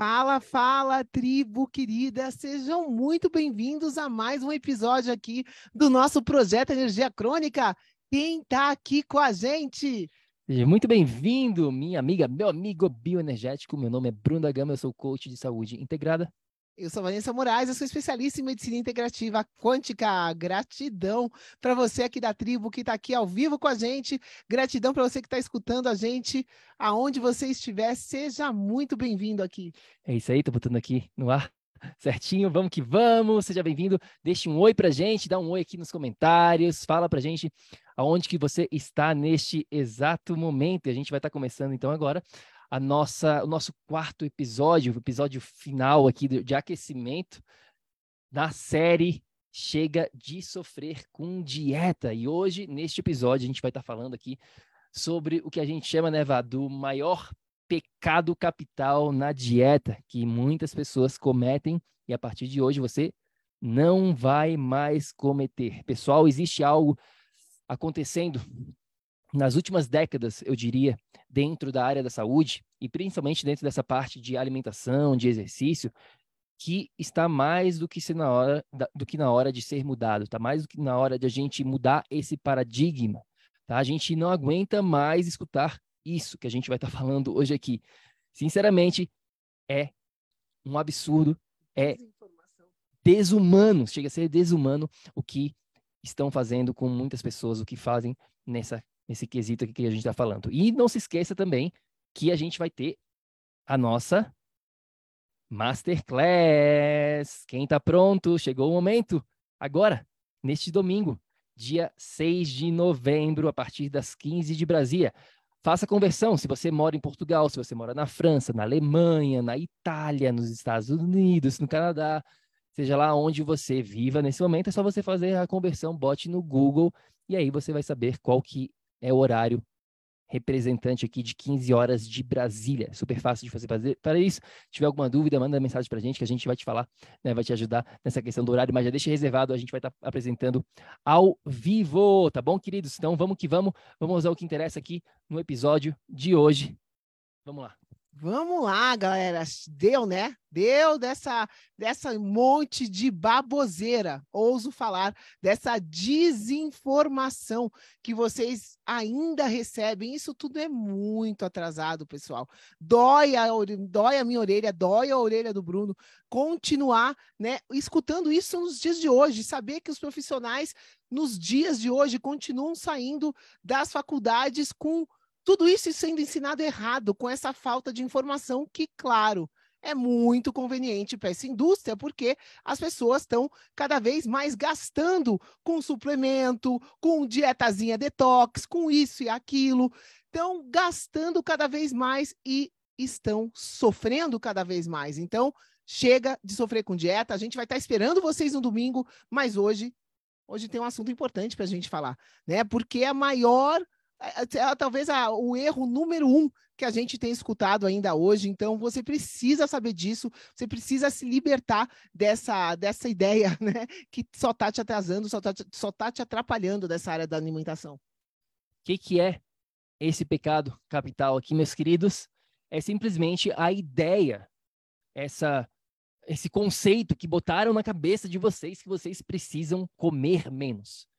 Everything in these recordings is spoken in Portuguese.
Fala, fala, tribo querida! Sejam muito bem-vindos a mais um episódio aqui do nosso projeto Energia Crônica. Quem está aqui com a gente? Muito bem-vindo, minha amiga, meu amigo bioenergético. Meu nome é Bruno da Gama, eu sou coach de saúde integrada eu sou Vanessa Moraes, eu sou especialista em medicina integrativa quântica. Gratidão para você aqui da tribo que está aqui ao vivo com a gente. Gratidão para você que está escutando a gente, aonde você estiver. Seja muito bem-vindo aqui. É isso aí, tô botando aqui no ar. Certinho, vamos que vamos. Seja bem-vindo. Deixe um oi pra gente, dá um oi aqui nos comentários, fala pra gente aonde que você está neste exato momento. E a gente vai estar tá começando então agora a nossa, o nosso quarto episódio, o episódio final aqui de, de aquecimento da série Chega de Sofrer com Dieta. E hoje, neste episódio, a gente vai estar falando aqui sobre o que a gente chama, né, Vá, do maior pecado capital na dieta que muitas pessoas cometem e a partir de hoje você não vai mais cometer. Pessoal, existe algo acontecendo nas últimas décadas, eu diria, dentro da área da saúde, e principalmente dentro dessa parte de alimentação, de exercício, que está mais do que, na hora, do que na hora de ser mudado, está mais do que na hora de a gente mudar esse paradigma. Tá? A gente não aguenta mais escutar isso que a gente vai estar tá falando hoje aqui. Sinceramente, é um absurdo, é desumano, chega a ser desumano o que estão fazendo com muitas pessoas, o que fazem nessa nesse quesito aqui que a gente está falando. E não se esqueça também que a gente vai ter a nossa Masterclass. Quem está pronto? Chegou o momento. Agora, neste domingo, dia 6 de novembro, a partir das 15 de Brasília. Faça conversão se você mora em Portugal, se você mora na França, na Alemanha, na Itália, nos Estados Unidos, no Canadá, seja lá onde você viva nesse momento, é só você fazer a conversão, bote no Google e aí você vai saber qual que é o horário representante aqui de 15 horas de Brasília. Super fácil de fazer. Para isso, se tiver alguma dúvida, manda mensagem para a gente que a gente vai te falar, né, vai te ajudar nessa questão do horário, mas já deixa reservado, a gente vai estar tá apresentando ao vivo, tá bom, queridos? Então vamos que vamos, vamos usar o que interessa aqui no episódio de hoje. Vamos lá. Vamos lá, galera. Deu, né? Deu dessa, dessa monte de baboseira, ouso falar, dessa desinformação que vocês ainda recebem. Isso tudo é muito atrasado, pessoal. Dói a, dói a minha orelha, dói a orelha do Bruno. Continuar, né, escutando isso nos dias de hoje, saber que os profissionais nos dias de hoje continuam saindo das faculdades com tudo isso sendo ensinado errado, com essa falta de informação que, claro, é muito conveniente para essa indústria, porque as pessoas estão cada vez mais gastando com suplemento, com dietazinha detox, com isso e aquilo. Estão gastando cada vez mais e estão sofrendo cada vez mais. Então, chega de sofrer com dieta. A gente vai estar esperando vocês no domingo, mas hoje, hoje tem um assunto importante para a gente falar, né? Porque a maior é, talvez a, o erro número um que a gente tem escutado ainda hoje. Então, você precisa saber disso, você precisa se libertar dessa, dessa ideia, né? Que só está te atrasando, só está só tá te atrapalhando dessa área da alimentação. que, que é esse pecado capital aqui, meus queridos? É simplesmente a ideia, essa, esse conceito que botaram na cabeça de vocês que vocês precisam comer menos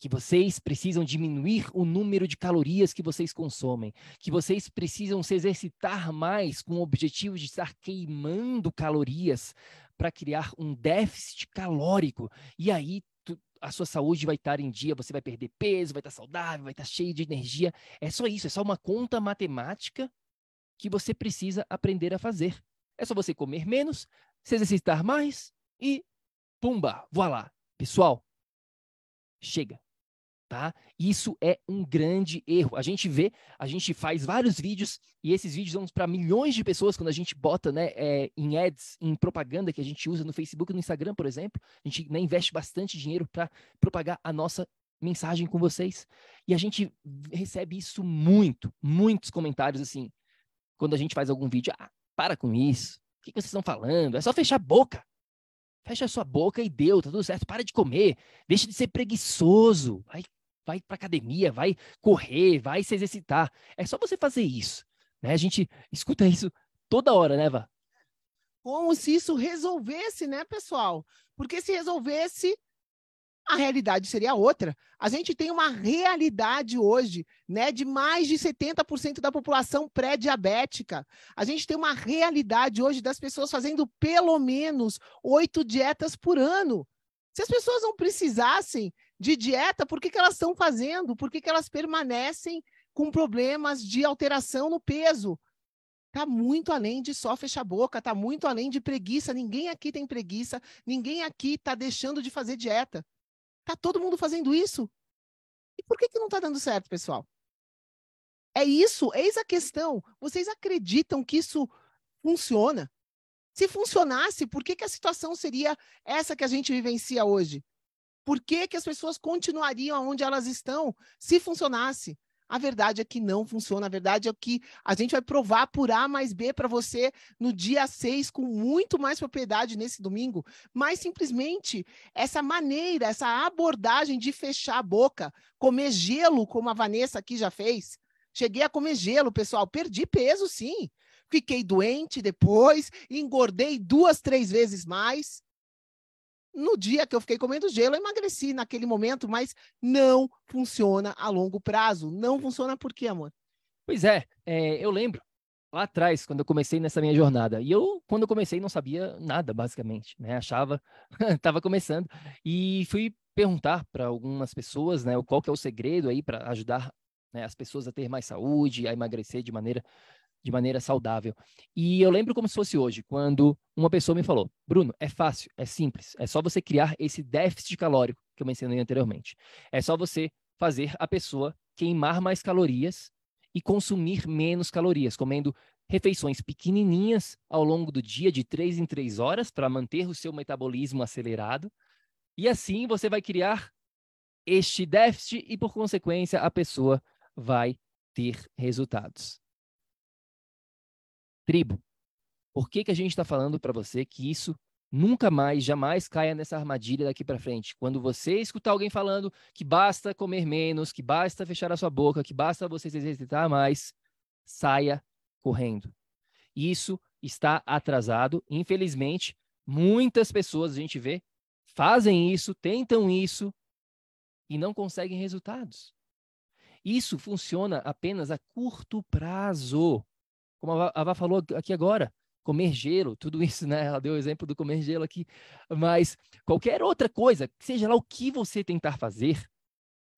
que vocês precisam diminuir o número de calorias que vocês consomem, que vocês precisam se exercitar mais com o objetivo de estar queimando calorias para criar um déficit calórico. E aí tu, a sua saúde vai estar em dia, você vai perder peso, vai estar saudável, vai estar cheio de energia. É só isso, é só uma conta matemática que você precisa aprender a fazer. É só você comer menos, se exercitar mais e pumba, voilá. Pessoal, chega tá? Isso é um grande erro. A gente vê, a gente faz vários vídeos e esses vídeos vão para milhões de pessoas quando a gente bota, né, é, em ads, em propaganda que a gente usa no Facebook no Instagram, por exemplo. A gente né, investe bastante dinheiro para propagar a nossa mensagem com vocês. E a gente recebe isso muito, muitos comentários assim, quando a gente faz algum vídeo, ah, para com isso. O que, vocês estão falando? É só fechar a boca. Fecha a sua boca e deu, tá tudo certo. Para de comer. Deixa de ser preguiçoso. Vai vai para academia, vai correr, vai se exercitar. É só você fazer isso. Né? A gente escuta isso toda hora, né, Vá? Como se isso resolvesse, né, pessoal? Porque se resolvesse, a realidade seria outra. A gente tem uma realidade hoje, né, de mais de 70% da população pré-diabética. A gente tem uma realidade hoje das pessoas fazendo pelo menos oito dietas por ano. Se as pessoas não precisassem de dieta, por que, que elas estão fazendo? Por que, que elas permanecem com problemas de alteração no peso? Está muito além de só fechar a boca, está muito além de preguiça. Ninguém aqui tem preguiça, ninguém aqui está deixando de fazer dieta. Está todo mundo fazendo isso. E por que, que não está dando certo, pessoal? É isso, eis a questão. Vocês acreditam que isso funciona? Se funcionasse, por que, que a situação seria essa que a gente vivencia hoje? Por que, que as pessoas continuariam onde elas estão se funcionasse? A verdade é que não funciona. A verdade é que a gente vai provar por A mais B para você no dia 6 com muito mais propriedade nesse domingo. Mas simplesmente essa maneira, essa abordagem de fechar a boca, comer gelo, como a Vanessa aqui já fez. Cheguei a comer gelo, pessoal. Perdi peso, sim. Fiquei doente depois, engordei duas, três vezes mais. No dia que eu fiquei comendo gelo, eu emagreci naquele momento, mas não funciona a longo prazo. Não funciona por quê, amor? Pois é, é eu lembro lá atrás, quando eu comecei nessa minha jornada. E eu, quando eu comecei, não sabia nada, basicamente, né? Achava, estava começando. E fui perguntar para algumas pessoas, né, qual que é o segredo aí para ajudar né, as pessoas a ter mais saúde, a emagrecer de maneira de maneira saudável. E eu lembro como se fosse hoje, quando uma pessoa me falou: Bruno, é fácil, é simples, é só você criar esse déficit calórico que eu mencionei anteriormente. É só você fazer a pessoa queimar mais calorias e consumir menos calorias, comendo refeições pequenininhas ao longo do dia, de três em três horas, para manter o seu metabolismo acelerado. E assim você vai criar este déficit e, por consequência, a pessoa vai ter resultados tribo. Por que, que a gente está falando para você que isso nunca mais, jamais caia nessa armadilha daqui para frente? Quando você escutar alguém falando que basta comer menos, que basta fechar a sua boca, que basta você se exercitar mais, saia correndo. Isso está atrasado. Infelizmente, muitas pessoas a gente vê fazem isso, tentam isso e não conseguem resultados. Isso funciona apenas a curto prazo como a Vá falou aqui agora, comer gelo, tudo isso, né? Ela deu o exemplo do comer gelo aqui, mas qualquer outra coisa, seja lá o que você tentar fazer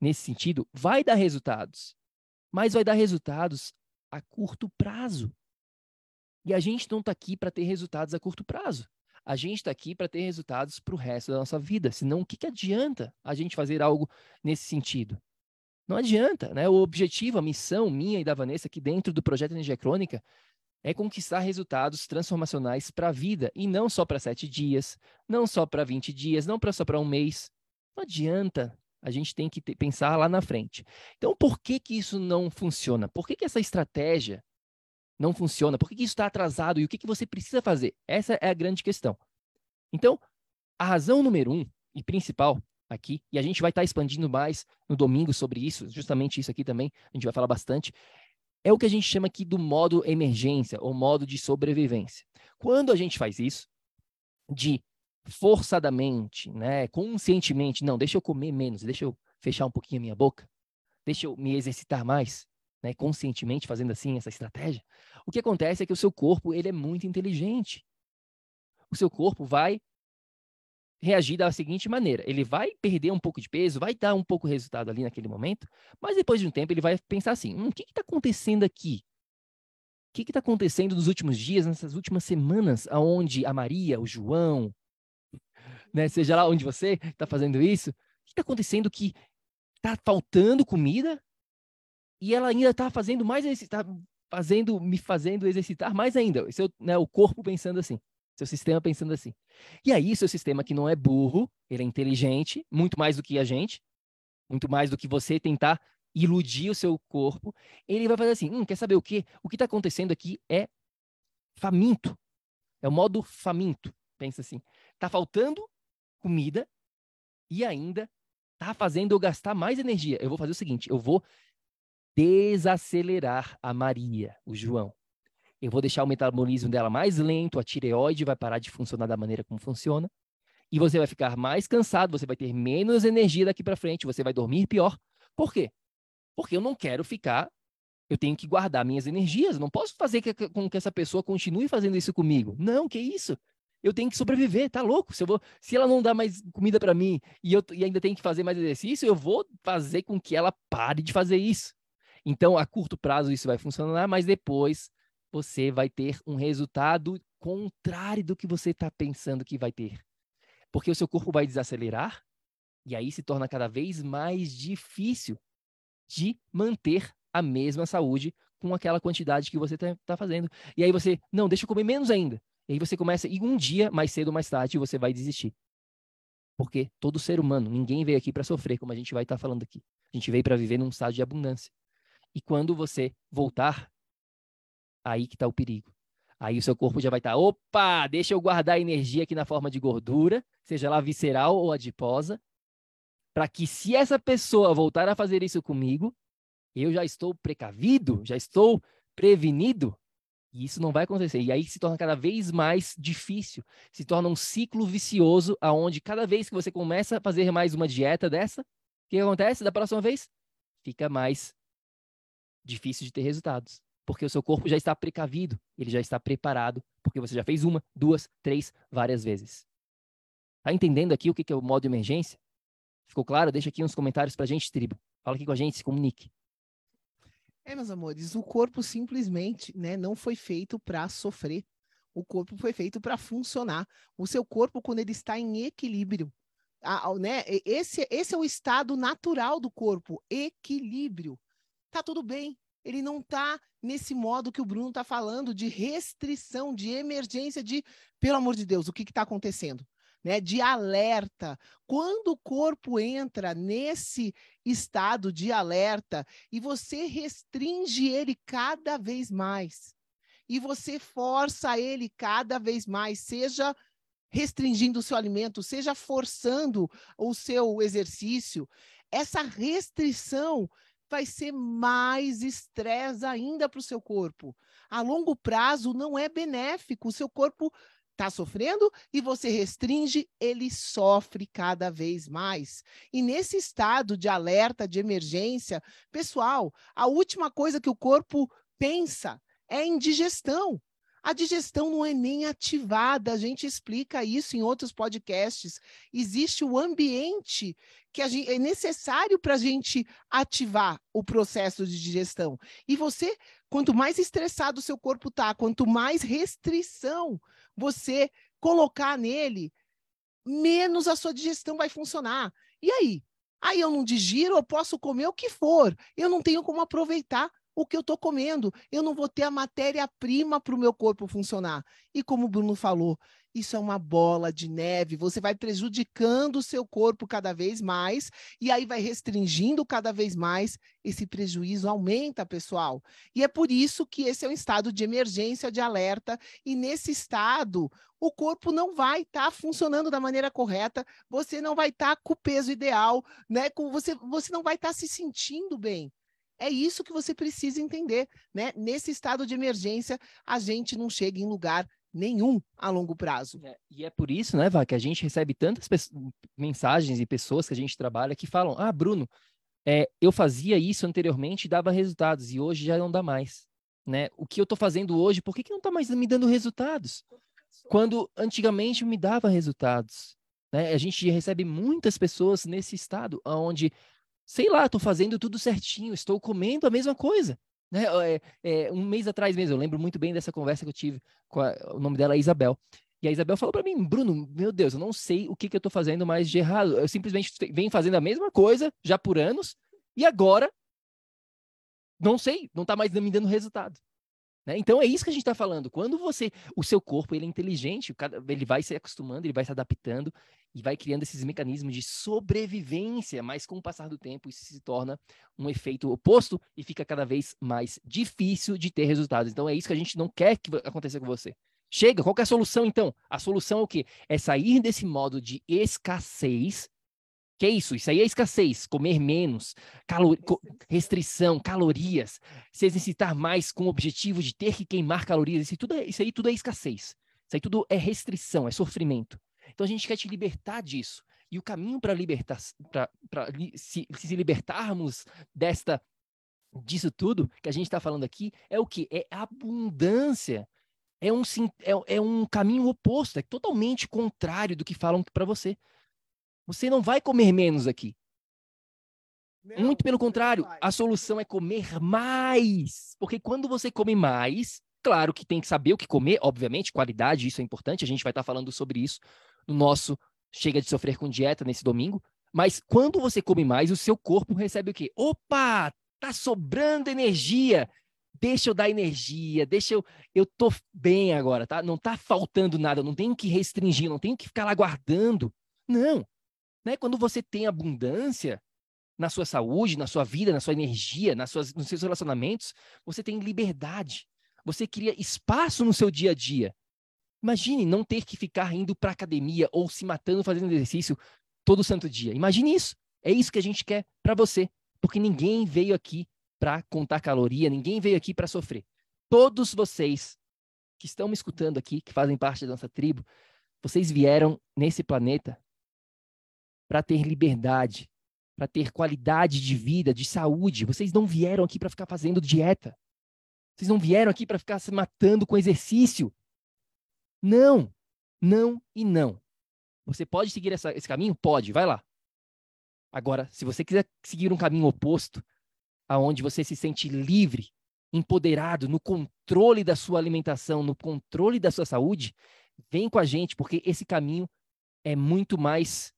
nesse sentido, vai dar resultados, mas vai dar resultados a curto prazo. E a gente não está aqui para ter resultados a curto prazo. A gente está aqui para ter resultados para o resto da nossa vida. Senão, o que, que adianta a gente fazer algo nesse sentido? Não adianta, né? O objetivo, a missão minha e da Vanessa aqui dentro do projeto Energia Crônica é conquistar resultados transformacionais para a vida e não só para sete dias, não só para 20 dias, não só para um mês. Não adianta. A gente tem que ter, pensar lá na frente. Então, por que que isso não funciona? Por que, que essa estratégia não funciona? Por que, que isso está atrasado? E o que, que você precisa fazer? Essa é a grande questão. Então, a razão número um e principal aqui, e a gente vai estar tá expandindo mais no domingo sobre isso, justamente isso aqui também, a gente vai falar bastante, é o que a gente chama aqui do modo emergência, ou modo de sobrevivência. Quando a gente faz isso, de forçadamente, né, conscientemente, não, deixa eu comer menos, deixa eu fechar um pouquinho a minha boca, deixa eu me exercitar mais, né, conscientemente fazendo assim essa estratégia, o que acontece é que o seu corpo ele é muito inteligente. O seu corpo vai reagir da seguinte maneira: ele vai perder um pouco de peso, vai dar um pouco de resultado ali naquele momento, mas depois de um tempo ele vai pensar assim: hum, o que está acontecendo aqui? O que está acontecendo nos últimos dias, nessas últimas semanas, aonde a Maria, o João, né, seja lá onde você está fazendo isso, o que está acontecendo que está faltando comida e ela ainda está fazendo mais, está fazendo, me fazendo exercitar mais ainda. Seu, né, o corpo pensando assim. Seu sistema pensando assim. E aí, seu sistema que não é burro, ele é inteligente, muito mais do que a gente, muito mais do que você tentar iludir o seu corpo, ele vai fazer assim: hum, quer saber o quê? O que está acontecendo aqui é faminto. É o modo faminto. Pensa assim: está faltando comida e ainda está fazendo eu gastar mais energia. Eu vou fazer o seguinte: eu vou desacelerar a Maria, o João eu vou deixar o metabolismo dela mais lento, a tireoide vai parar de funcionar da maneira como funciona, e você vai ficar mais cansado, você vai ter menos energia daqui para frente, você vai dormir pior. Por quê? Porque eu não quero ficar, eu tenho que guardar minhas energias, não posso fazer com que essa pessoa continue fazendo isso comigo. Não, que isso? Eu tenho que sobreviver, tá louco? Se, eu vou, se ela não dá mais comida para mim e eu e ainda tenho que fazer mais exercício, eu vou fazer com que ela pare de fazer isso. Então, a curto prazo isso vai funcionar, mas depois você vai ter um resultado contrário do que você está pensando que vai ter. Porque o seu corpo vai desacelerar e aí se torna cada vez mais difícil de manter a mesma saúde com aquela quantidade que você está tá fazendo. E aí você, não, deixa eu comer menos ainda. E aí você começa, e um dia, mais cedo ou mais tarde, você vai desistir. Porque todo ser humano, ninguém veio aqui para sofrer, como a gente vai estar tá falando aqui. A gente veio para viver num estado de abundância. E quando você voltar aí que está o perigo. Aí o seu corpo já vai estar, tá, opa, deixa eu guardar energia aqui na forma de gordura, seja lá visceral ou adiposa, para que se essa pessoa voltar a fazer isso comigo, eu já estou precavido, já estou prevenido, e isso não vai acontecer. E aí se torna cada vez mais difícil, se torna um ciclo vicioso, aonde cada vez que você começa a fazer mais uma dieta dessa, o que acontece da próxima vez? Fica mais difícil de ter resultados porque o seu corpo já está precavido, ele já está preparado, porque você já fez uma, duas, três, várias vezes. Tá entendendo aqui o que é o modo emergência? Ficou claro? Deixa aqui uns comentários pra gente, tribo. Fala aqui com a gente, se comunique. É, meus amores, o corpo simplesmente né, não foi feito para sofrer. O corpo foi feito para funcionar. O seu corpo, quando ele está em equilíbrio, a, né, esse, esse é o estado natural do corpo, equilíbrio. Tá tudo bem, ele não está nesse modo que o Bruno está falando de restrição, de emergência, de, pelo amor de Deus, o que está acontecendo? Né, de alerta. Quando o corpo entra nesse estado de alerta e você restringe ele cada vez mais, e você força ele cada vez mais, seja restringindo o seu alimento, seja forçando o seu exercício, essa restrição vai ser mais estresse ainda para o seu corpo. A longo prazo não é benéfico. O seu corpo está sofrendo e você restringe, ele sofre cada vez mais. E nesse estado de alerta, de emergência, pessoal, a última coisa que o corpo pensa é em digestão. A digestão não é nem ativada, a gente explica isso em outros podcasts. Existe o ambiente que gente, é necessário para a gente ativar o processo de digestão. E você, quanto mais estressado o seu corpo está, quanto mais restrição você colocar nele, menos a sua digestão vai funcionar. E aí? Aí eu não digiro, eu posso comer o que for, eu não tenho como aproveitar o que eu estou comendo. Eu não vou ter a matéria-prima para o meu corpo funcionar. E como o Bruno falou, isso é uma bola de neve. Você vai prejudicando o seu corpo cada vez mais e aí vai restringindo cada vez mais. Esse prejuízo aumenta, pessoal. E é por isso que esse é um estado de emergência, de alerta. E nesse estado, o corpo não vai estar tá funcionando da maneira correta. Você não vai estar tá com o peso ideal, né? Com você, você não vai estar tá se sentindo bem. É isso que você precisa entender, né? Nesse estado de emergência, a gente não chega em lugar nenhum a longo prazo. É, e é por isso, né, Vá, que a gente recebe tantas mensagens e pessoas que a gente trabalha que falam: Ah, Bruno, é, eu fazia isso anteriormente e dava resultados, e hoje já não dá mais. Né? O que eu estou fazendo hoje, por que, que não está mais me dando resultados? Quando antigamente me dava resultados. Né? A gente recebe muitas pessoas nesse estado, onde, sei lá, estou fazendo tudo certinho, estou comendo a mesma coisa, né? É, é, um mês atrás mesmo, eu lembro muito bem dessa conversa que eu tive com a, o nome dela é Isabel. E a Isabel falou para mim, Bruno, meu Deus, eu não sei o que, que eu estou fazendo mais de errado. Eu simplesmente venho fazendo a mesma coisa já por anos e agora não sei, não está mais me dando resultado. Né? Então é isso que a gente está falando. Quando você, o seu corpo ele é inteligente, ele vai se acostumando, ele vai se adaptando e vai criando esses mecanismos de sobrevivência, mas com o passar do tempo isso se torna um efeito oposto e fica cada vez mais difícil de ter resultados. Então é isso que a gente não quer que aconteça com você. Chega, qual é a solução então? A solução é o quê? É sair desse modo de escassez que é isso? Isso aí é escassez, comer menos, calor... restrição, calorias, se exercitar mais com o objetivo de ter que queimar calorias, isso, tudo é... isso aí tudo é escassez. Isso aí tudo é restrição, é sofrimento. Então a gente quer te libertar disso. E o caminho para libertar, para se, se libertarmos desta disso tudo que a gente está falando aqui é o que? É abundância. É um, é, é um caminho oposto, é totalmente contrário do que falam para você. Você não vai comer menos aqui. Não, Muito pelo contrário, a solução é comer mais. Porque quando você come mais, claro que tem que saber o que comer, obviamente, qualidade, isso é importante. A gente vai estar falando sobre isso no nosso Chega de Sofrer com Dieta nesse domingo. Mas quando você come mais, o seu corpo recebe o quê? Opa, tá sobrando energia. Deixa eu dar energia, deixa eu. Eu tô bem agora, tá? Não tá faltando nada, não tenho que restringir, não tenho que ficar lá guardando. Não. Né? Quando você tem abundância na sua saúde, na sua vida, na sua energia, nas suas, nos seus relacionamentos, você tem liberdade. Você cria espaço no seu dia a dia. Imagine não ter que ficar indo para academia ou se matando fazendo exercício todo santo dia. Imagine isso. É isso que a gente quer para você, porque ninguém veio aqui para contar caloria, ninguém veio aqui para sofrer. Todos vocês que estão me escutando aqui, que fazem parte da nossa tribo, vocês vieram nesse planeta para ter liberdade, para ter qualidade de vida, de saúde. Vocês não vieram aqui para ficar fazendo dieta. Vocês não vieram aqui para ficar se matando com exercício. Não, não e não. Você pode seguir essa, esse caminho? Pode, vai lá. Agora, se você quiser seguir um caminho oposto, aonde você se sente livre, empoderado, no controle da sua alimentação, no controle da sua saúde, vem com a gente, porque esse caminho é muito mais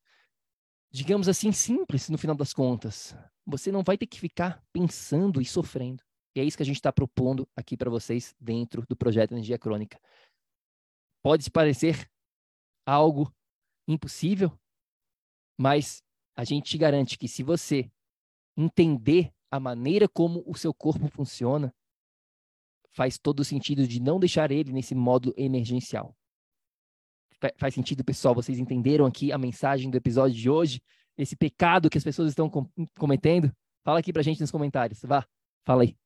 digamos assim, simples no final das contas. Você não vai ter que ficar pensando e sofrendo. E é isso que a gente está propondo aqui para vocês dentro do projeto Energia Crônica. Pode parecer algo impossível, mas a gente te garante que se você entender a maneira como o seu corpo funciona, faz todo o sentido de não deixar ele nesse modo emergencial faz sentido, pessoal? Vocês entenderam aqui a mensagem do episódio de hoje? Esse pecado que as pessoas estão com cometendo? Fala aqui pra gente nos comentários. Vá, fala aí.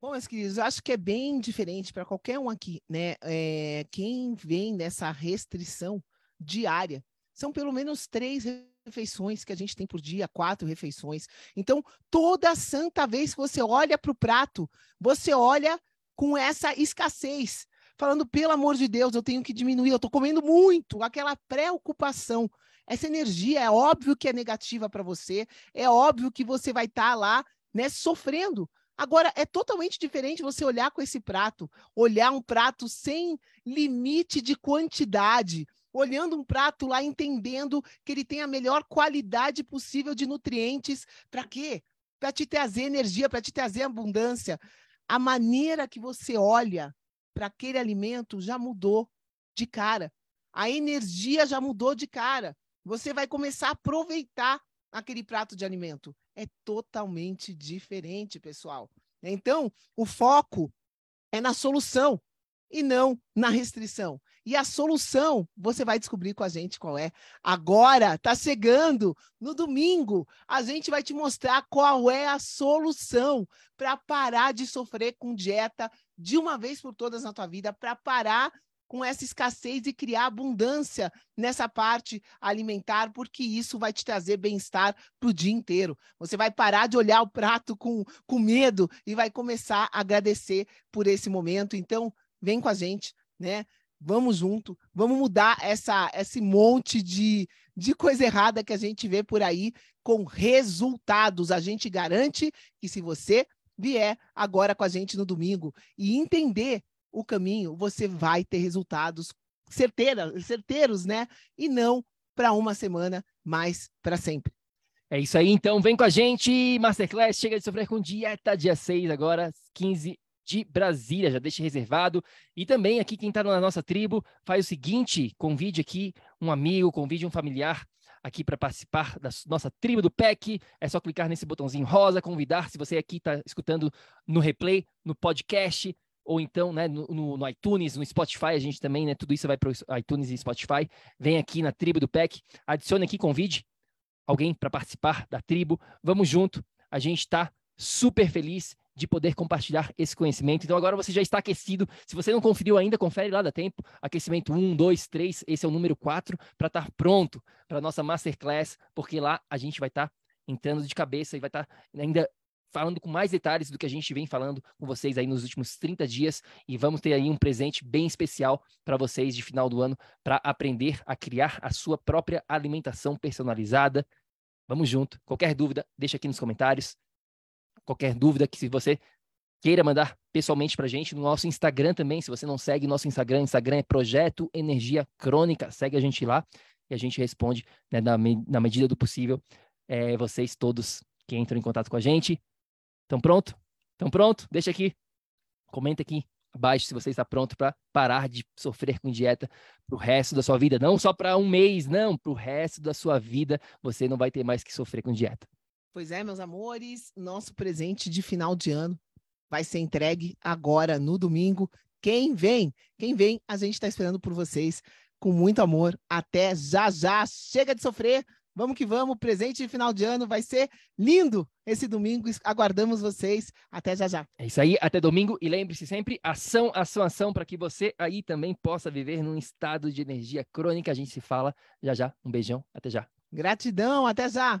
Bom, meus queridos, acho que é bem diferente para qualquer um aqui, né? É, quem vem nessa restrição diária são pelo menos três refeições que a gente tem por dia, quatro refeições. Então, toda santa vez que você olha para o prato, você olha com essa escassez falando, pelo amor de Deus, eu tenho que diminuir, eu estou comendo muito, aquela preocupação. Essa energia é óbvio que é negativa para você, é óbvio que você vai estar tá lá, né, sofrendo. Agora, é totalmente diferente você olhar com esse prato, olhar um prato sem limite de quantidade, olhando um prato lá, entendendo que ele tem a melhor qualidade possível de nutrientes. Para quê? Para te trazer energia, para te trazer abundância. A maneira que você olha para aquele alimento já mudou de cara. a energia já mudou de cara. Você vai começar a aproveitar aquele prato de alimento. É totalmente diferente, pessoal. Então, o foco é na solução e não na restrição. E a solução você vai descobrir com a gente qual é. Agora tá chegando no domingo, a gente vai te mostrar qual é a solução para parar de sofrer com dieta de uma vez por todas na tua vida, para parar com essa escassez e criar abundância nessa parte alimentar, porque isso vai te trazer bem-estar para o dia inteiro. Você vai parar de olhar o prato com, com medo e vai começar a agradecer por esse momento. Então, vem com a gente, né? Vamos junto, vamos mudar essa, esse monte de, de coisa errada que a gente vê por aí com resultados. A gente garante que se você vier agora com a gente no domingo e entender o caminho, você vai ter resultados certeira, certeiros, né? E não para uma semana, mas para sempre. É isso aí, então vem com a gente, Masterclass, chega de sofrer com dieta, dia 6 agora, 15 de Brasília, já deixa reservado. E também aqui quem está na nossa tribo, faz o seguinte, convide aqui um amigo, convide um familiar aqui para participar da nossa tribo do PEC. É só clicar nesse botãozinho rosa, convidar, se você aqui está escutando no replay, no podcast, ou então né, no, no, iTunes, no Spotify, a gente também, né? Tudo isso vai para o iTunes e Spotify. Vem aqui na tribo do PEC, adicione aqui, convide alguém para participar da tribo. Vamos junto. A gente está super feliz de poder compartilhar esse conhecimento. Então agora você já está aquecido. Se você não conferiu ainda, confere lá da tempo. Aquecimento 1, 2, 3, esse é o número 4, para estar pronto para a nossa Masterclass, porque lá a gente vai estar entrando de cabeça e vai estar ainda falando com mais detalhes do que a gente vem falando com vocês aí nos últimos 30 dias e vamos ter aí um presente bem especial para vocês de final do ano para aprender a criar a sua própria alimentação personalizada. Vamos junto. Qualquer dúvida, deixa aqui nos comentários. Qualquer dúvida que se você queira mandar pessoalmente para a gente no nosso Instagram também, se você não segue nosso Instagram, Instagram é Projeto Energia Crônica, segue a gente lá e a gente responde né, na, na medida do possível é, vocês todos que entram em contato com a gente. Estão pronto? Estão pronto? Deixa aqui. Comenta aqui abaixo se você está pronto para parar de sofrer com dieta para o resto da sua vida. Não só para um mês, não, para o resto da sua vida. Você não vai ter mais que sofrer com dieta. Pois é, meus amores, nosso presente de final de ano vai ser entregue agora no domingo. Quem vem? Quem vem, a gente está esperando por vocês com muito amor. Até já já. Chega de sofrer. Vamos que vamos, presente de final de ano vai ser lindo esse domingo. Aguardamos vocês. Até já já. É isso aí, até domingo. E lembre-se sempre: ação, ação, ação, para que você aí também possa viver num estado de energia crônica. A gente se fala já já. Um beijão, até já. Gratidão, até já.